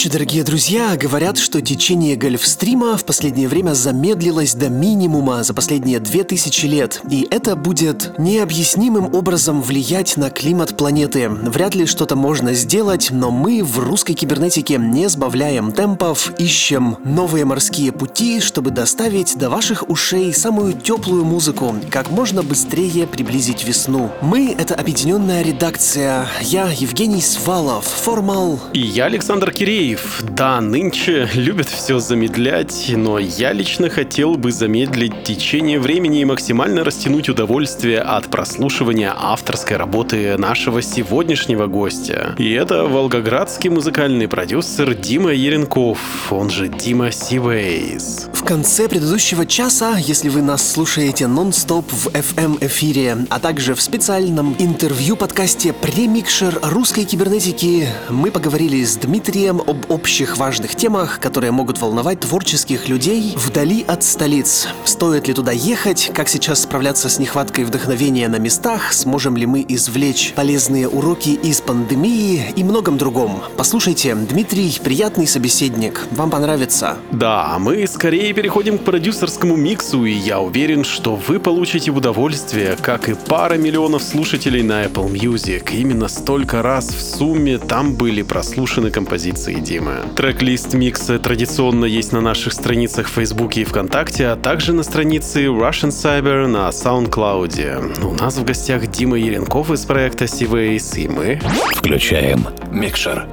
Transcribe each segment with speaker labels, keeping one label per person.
Speaker 1: Ночи, дорогие друзья. Говорят, что течение гольфстрима в последнее время замедлилось до минимума за последние две тысячи лет. И это будет необъяснимым образом влиять на климат планеты. Вряд ли что-то можно сделать, но мы в русской кибернетике не сбавляем темпов, ищем новые морские пути, чтобы доставить до ваших ушей самую теплую музыку, как можно быстрее приблизить весну. Мы — это объединенная редакция. Я Евгений Свалов, Формал.
Speaker 2: И я Александр Кирилл Андреев. Да, нынче любят все замедлять, но я лично хотел бы замедлить течение времени и максимально растянуть удовольствие от прослушивания авторской работы нашего сегодняшнего гостя. И это волгоградский музыкальный продюсер Дима Еренков, он же Дима Сивейс.
Speaker 1: В конце предыдущего часа, если вы нас слушаете нон-стоп в FM-эфире, а также в специальном интервью подкасте «Премикшер русской кибернетики», мы поговорили с Дмитрием об общих важных темах, которые могут волновать творческих людей вдали от столиц. Стоит ли туда ехать, как сейчас справляться с нехваткой вдохновения на местах, сможем ли мы извлечь полезные уроки из пандемии и многом другом. Послушайте, Дмитрий приятный собеседник, вам понравится.
Speaker 2: Да, мы скорее переходим к продюсерскому миксу, и я уверен, что вы получите удовольствие, как и пара миллионов слушателей на Apple Music. Именно столько раз в сумме там были прослушаны композиции Димы. Трек-лист микса традиционно есть на наших страницах в Фейсбуке и ВКонтакте, а также на странице Russian Cyber на SoundCloud. У нас в гостях Дима Еренков из проекта Seaways, и мы
Speaker 3: включаем микшер.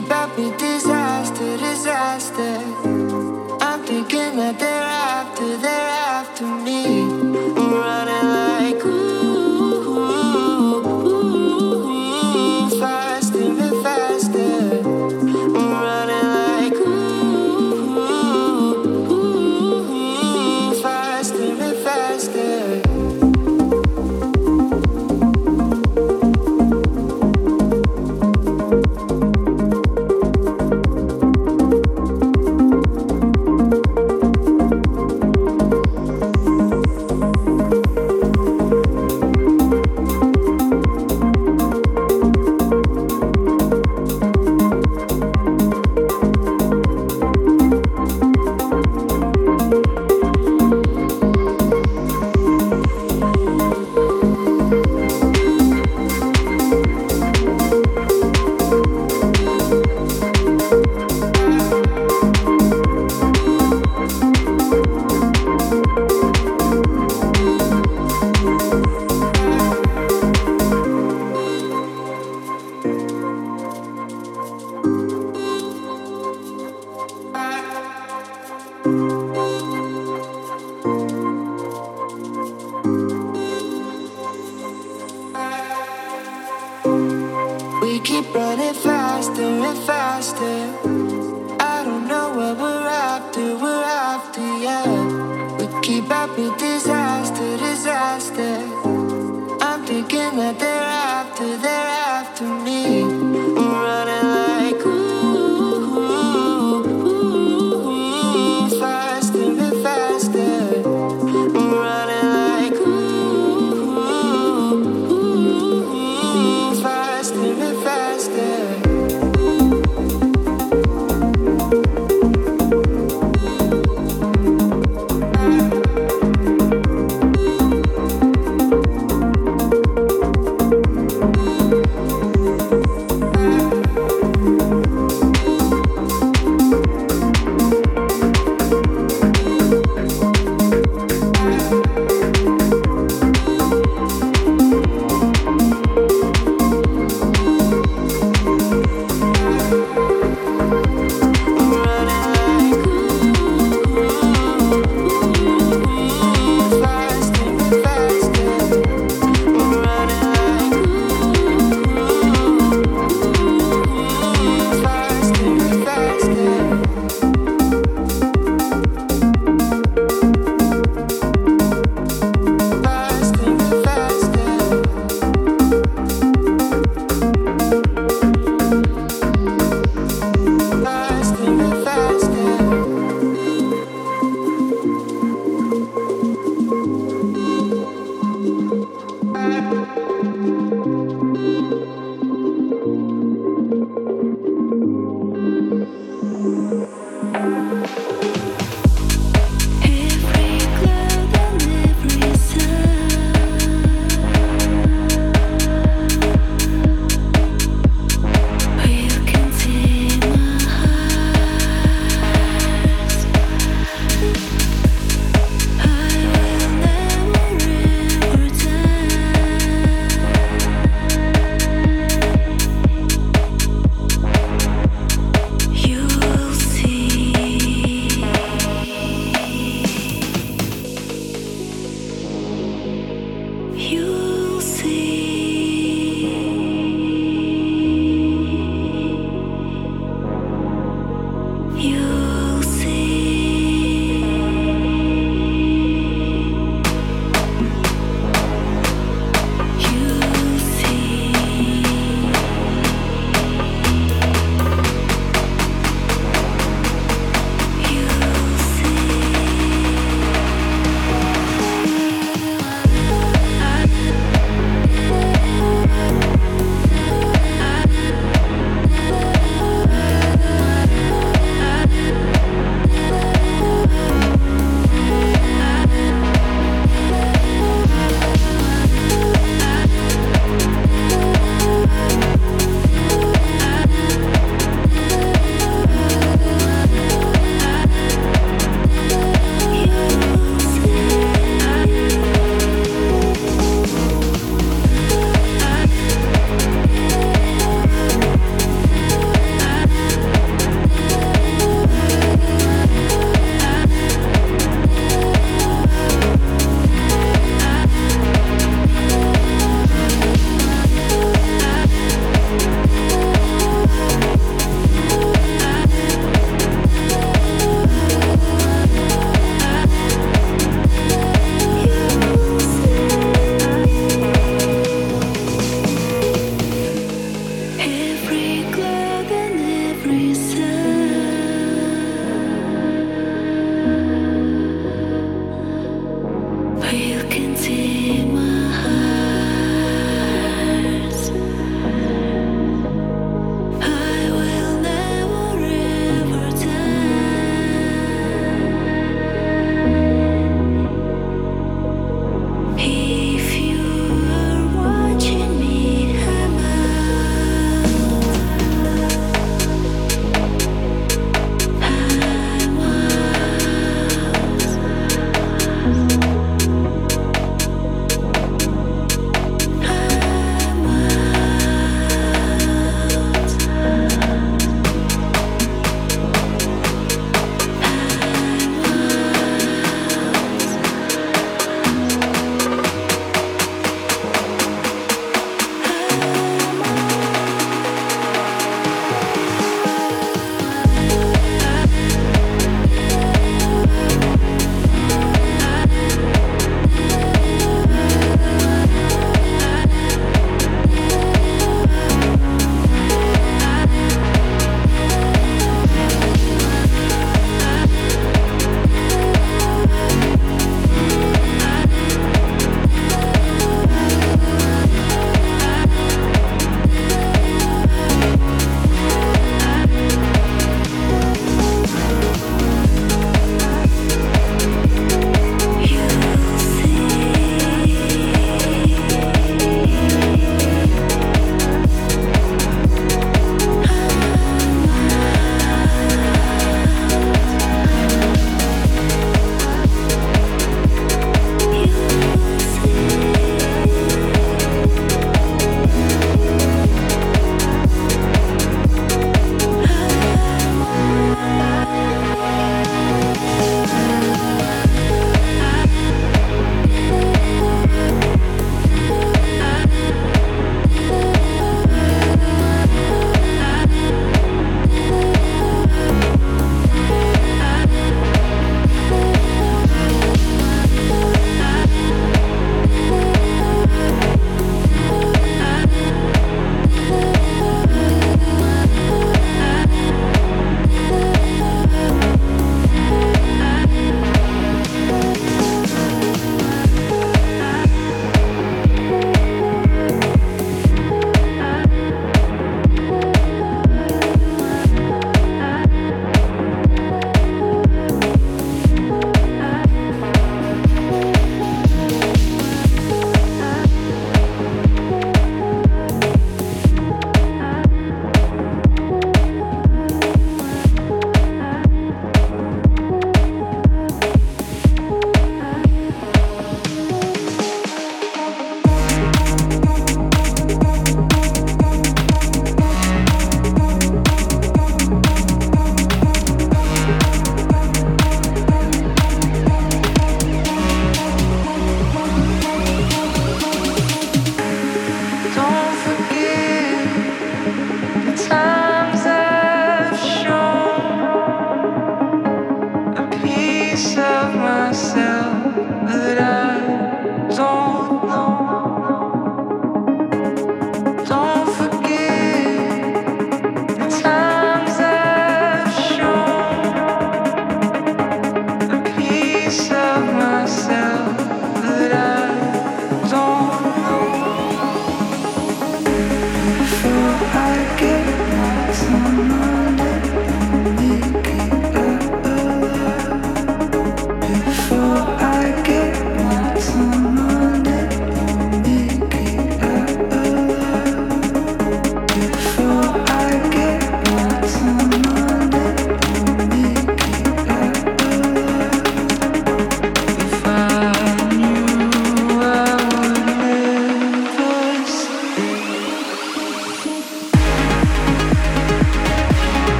Speaker 4: be back,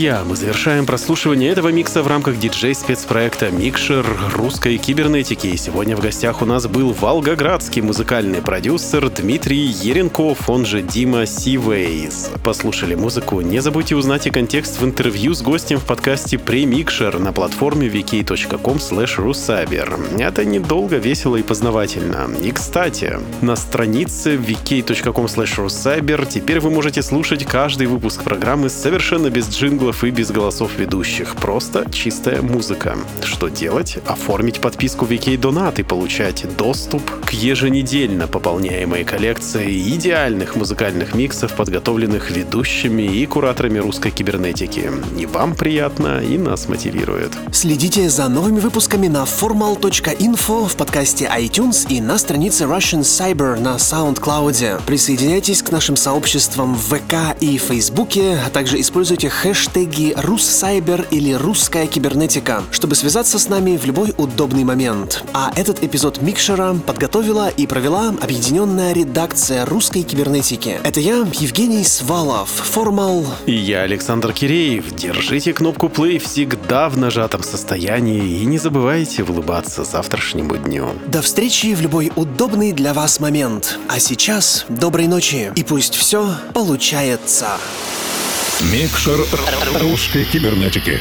Speaker 2: друзья, мы завершаем прослушивание этого микса в рамках диджей-спецпроекта «Микшер русской кибернетики». И сегодня в гостях у нас был волгоградский музыкальный продюсер Дмитрий Еренков, он же Дима Сивейс. Послушали музыку? Не забудьте узнать и контекст в интервью с гостем в подкасте «Премикшер» на платформе vk.com rusaber. Это недолго, весело и познавательно. И, кстати, на странице vk.com rusaber теперь вы можете слушать каждый выпуск программы совершенно без джинглов и без голосов ведущих. Просто чистая музыка. Что делать? Оформить подписку VK Donat и получать доступ к еженедельно пополняемой коллекции идеальных музыкальных миксов, подготовленных ведущими и кураторами русской кибернетики. И вам приятно, и нас мотивирует.
Speaker 1: Следите за новыми выпусками на formal.info в подкасте iTunes и на странице Russian Cyber на SoundCloud. Присоединяйтесь к нашим сообществам в ВК и Фейсбуке, а также используйте хэштеги «Руссайбер» или «Русская кибернетика», чтобы связаться с нами в любой удобный момент. А этот эпизод Микшера подготовила и провела объединенная редакция русской кибернетики. Это я, Евгений Свалов, Формал.
Speaker 2: И я, Александр Киреев. Держите кнопку play всегда в нажатом состоянии и не забывайте улыбаться завтрашнему дню.
Speaker 1: До встречи в любой удобный для вас момент. А сейчас доброй ночи и пусть все получается.
Speaker 3: Микшер русской кибернетики.